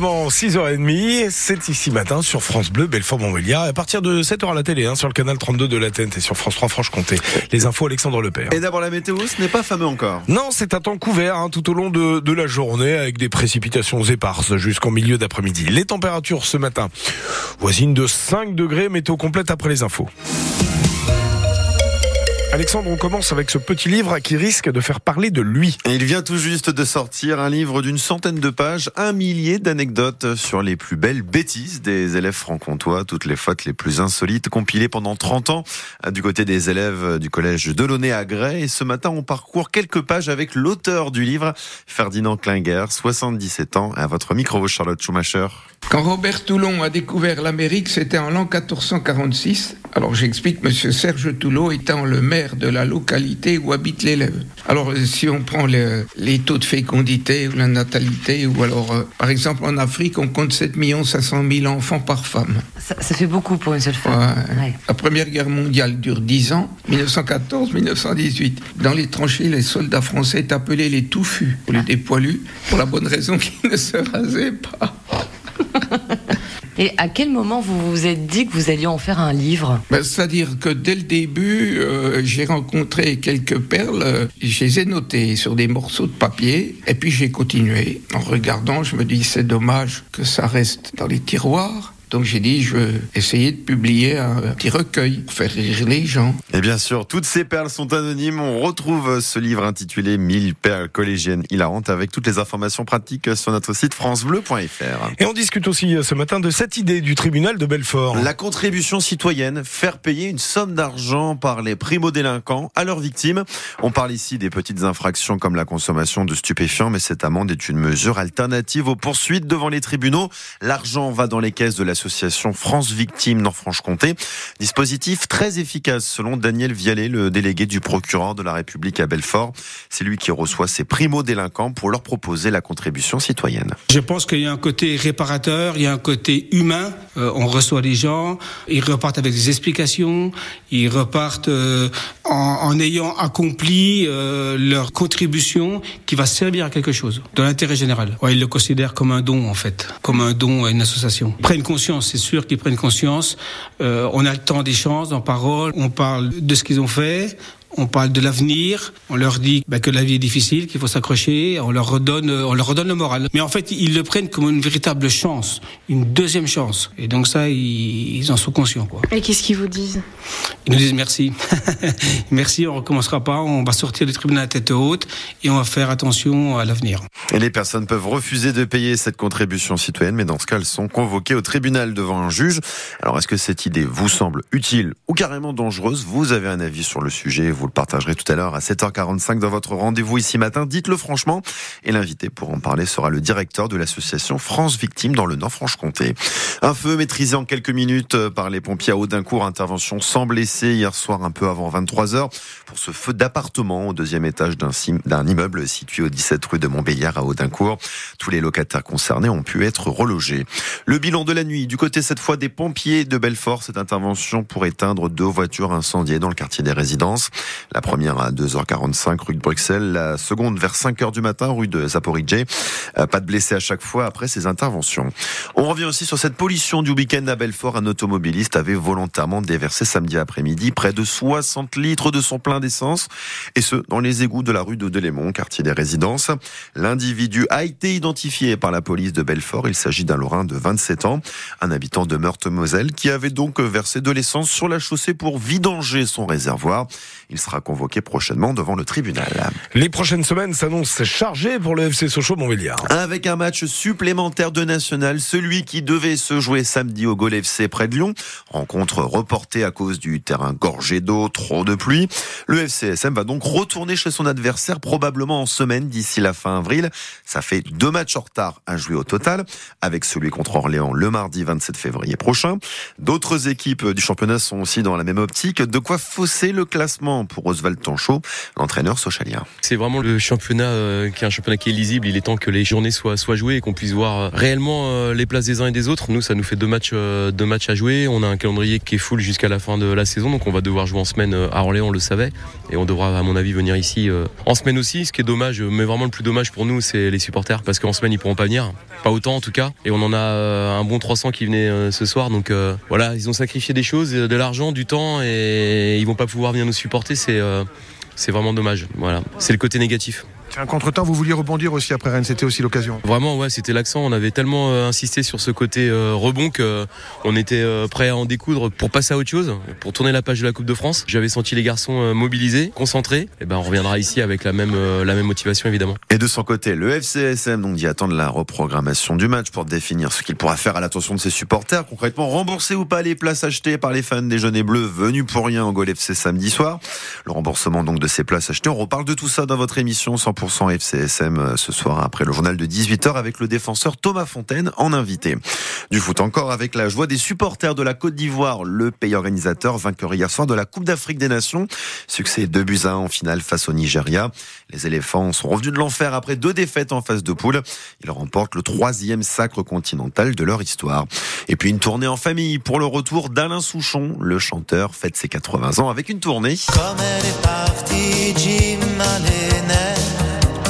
Bon, 6h30, c'est ici matin sur France Bleu, Belfort-Montbéliard. À partir de 7h à la télé, hein, sur le canal 32 de la TNT et sur France 3 Franche-Comté. Les infos Alexandre Lepère. Et d'abord la météo, ce n'est pas fameux encore. Non, c'est un temps couvert hein, tout au long de, de la journée avec des précipitations éparses jusqu'en milieu d'après-midi. Les températures ce matin, voisines de 5 degrés, météo complète après les infos. Alexandre, on commence avec ce petit livre qui risque de faire parler de lui. Il vient tout juste de sortir un livre d'une centaine de pages, un millier d'anecdotes sur les plus belles bêtises des élèves franc-comtois, toutes les fautes les plus insolites, compilées pendant 30 ans du côté des élèves du collège Delaunay à Grès. Et ce matin, on parcourt quelques pages avec l'auteur du livre, Ferdinand Klinger, 77 ans. À votre micro, Charlotte Schumacher. Quand Robert Toulon a découvert l'Amérique, c'était en l'an 1446. Alors j'explique, Monsieur Serge Toulon étant le maire de la localité où habite l'élève. Alors si on prend les, les, taux de fécondité ou la natalité, ou alors euh, par exemple en Afrique, on compte 7 500 000 enfants par femme. Ça, ça, fait beaucoup pour une seule femme. Ouais. Ouais. La Première Guerre mondiale dure 10 ans, 1914-1918. Dans les tranchées, les soldats français étaient appelés les touffus, ou les dépoilus, pour la bonne raison qu'ils ne se rasaient pas. Et à quel moment vous vous êtes dit que vous alliez en faire un livre? Ben, C'est-à-dire que dès le début, euh, j'ai rencontré quelques perles, euh, je les ai notées sur des morceaux de papier, et puis j'ai continué. En regardant, je me dis c'est dommage que ça reste dans les tiroirs. Donc j'ai dit, je vais essayer de publier un petit recueil pour faire rire les gens. Et bien sûr, toutes ces perles sont anonymes. On retrouve ce livre intitulé 1000 perles collégiennes hilarantes avec toutes les informations pratiques sur notre site francebleu.fr. Et on discute aussi ce matin de cette idée du tribunal de Belfort. La contribution citoyenne, faire payer une somme d'argent par les primo-délinquants à leurs victimes. On parle ici des petites infractions comme la consommation de stupéfiants, mais cette amende est une mesure alternative aux poursuites devant les tribunaux. L'argent va dans les caisses de la l'association France Victimes Nord-Franche-Comté. Dispositif très efficace selon Daniel Vialet, le délégué du procureur de la République à Belfort. C'est lui qui reçoit ces primo-délinquants pour leur proposer la contribution citoyenne. Je pense qu'il y a un côté réparateur, il y a un côté humain. Euh, on reçoit les gens, ils repartent avec des explications, ils repartent euh, en, en, ayant accompli euh, leur contribution qui va servir à quelque chose, de l'intérêt général. Ouais, ils le considèrent comme un don en fait, comme un don à une association. Ils prennent conscience c'est sûr qu'ils prennent conscience. Euh, on a le temps d'échange, en parole, on parle de ce qu'ils ont fait, on parle de l'avenir, on leur dit bah, que la vie est difficile, qu'il faut s'accrocher, on leur redonne, on leur redonne le moral. Mais en fait, ils le prennent comme une véritable chance, une deuxième chance. Et donc ça, ils, ils en sont conscients. Quoi. Et qu'est-ce qu'ils vous disent? Ils nous disent merci, merci, on recommencera pas, on va sortir du tribunal à tête haute et on va faire attention à l'avenir. Et les personnes peuvent refuser de payer cette contribution citoyenne, mais dans ce cas, elles sont convoquées au tribunal devant un juge. Alors, est-ce que cette idée vous semble utile ou carrément dangereuse? Vous avez un avis sur le sujet, vous le partagerez tout à l'heure à 7h45 dans votre rendez-vous ici matin. Dites-le franchement. Et l'invité pour en parler sera le directeur de l'association France Victimes dans le Nord-Franche-Comté. Un feu maîtrisé en quelques minutes par les pompiers à Audincourt. Intervention sans blessés hier soir un peu avant 23h pour ce feu d'appartement au deuxième étage d'un immeuble situé au 17 rue de Montbéliard à Audincourt. Tous les locataires concernés ont pu être relogés. Le bilan de la nuit du côté cette fois des pompiers de Belfort. Cette intervention pour éteindre deux voitures incendiées dans le quartier des résidences. La première à 2h45 rue de Bruxelles, la seconde vers 5h du matin rue de Zaporizhzhia. Pas de blessés à chaque fois après ces interventions. On revient aussi sur cette pollution du week-end à Belfort. Un automobiliste avait volontairement déversé samedi après-midi près de 60 litres de son plein d'essence et ce dans les égouts de la rue de Delémont, quartier des résidences. L'individu a été identifié par la police de Belfort. Il s'agit d'un Lorrain de 27 ans, un habitant de Meurthe-Moselle qui avait donc versé de l'essence sur la chaussée pour vidanger son réservoir. Il sera convoqué prochainement devant le tribunal. Les prochaines semaines s'annoncent chargées pour le FC Sochaux Montbéliard. Avec un match supplémentaire de national, celui qui devait se jouer samedi au Gol FC près de Lyon. Rencontre reportée à cause du terrain gorgé d'eau, trop de pluie. Le FCSM va donc retourner chez son adversaire probablement en semaine d'ici la fin avril. Ça fait deux matchs en retard à jouer au total, avec celui contre Orléans le mardi 27 février prochain. D'autres équipes du championnat sont aussi dans la même optique. De quoi fausser le classement pour Oswald Tanchot, l'entraîneur socialien. C'est vraiment le championnat euh, qui est un championnat qui est lisible. Il est temps que les journées soient, jouées et qu'on puisse voir euh, réellement euh, les places des uns et des autres. Nous, ça nous fait deux matchs, deux matchs à jouer. On a un calendrier qui est full jusqu'à la fin de la saison, donc on va devoir jouer en semaine à Orléans, on le savait. Et on devra, à mon avis, venir ici en semaine aussi. Ce qui est dommage, mais vraiment le plus dommage pour nous, c'est les supporters, parce qu'en semaine, ils pourront pas venir. Pas autant en tout cas. Et on en a un bon 300 qui venaient ce soir. Donc voilà, ils ont sacrifié des choses, de l'argent, du temps, et ils vont pas pouvoir venir nous supporter. C'est c'est vraiment dommage. C'est le côté négatif. Un contre-temps, vous vouliez rebondir aussi après Rennes, c'était aussi l'occasion. Vraiment, ouais, c'était l'accent. On avait tellement euh, insisté sur ce côté euh, rebond qu'on euh, était prêt à en découdre pour passer à autre chose, pour tourner la page de la Coupe de France. J'avais senti les garçons mobilisés, concentrés. Et eh ben, on reviendra ici avec la même la même motivation évidemment. Et de son côté, le FCSM donc dit attendre la reprogrammation du match pour définir ce qu'il pourra faire à l'attention de ses supporters. Concrètement, rembourser ou pas les places achetées par les fans des jaunes et bleus venus pour rien au Gol FC samedi soir. Le remboursement donc de ces places achetées. On reparle de tout ça dans votre émission 100% FCSM euh, ce soir après le journal de 18h avec le défenseur Thomas Fontaine en invité. Du foot encore avec la joie des supporters de la Côte d'Ivoire, le pays organisateur vainqueur hier soir de la Coupe d'Afrique des Nations. Succès 2 buts 1 en finale face au Nigeria. Les éléphants sont revenus de l'enfer après deux défaites en phase de poule. Ils remportent le troisième sacre continental de leur histoire. Et puis une tournée en famille pour le retour d'Alain Souchon. Le chanteur fête ses 80 ans avec une tournée. Comme elle est partie, Jim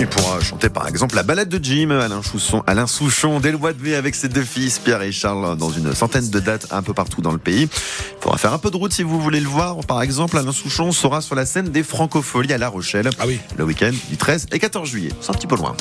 il pourra chanter par exemple la balade de Jim, Alain, Chousson, Alain Souchon, dès le mois de mai avec ses deux fils, Pierre et Charles, dans une centaine de dates un peu partout dans le pays. Il faudra faire un peu de route si vous voulez le voir. Par exemple, Alain Souchon sera sur la scène des Francopholies à La Rochelle ah oui. le week-end du 13 et 14 juillet. C'est un petit peu loin.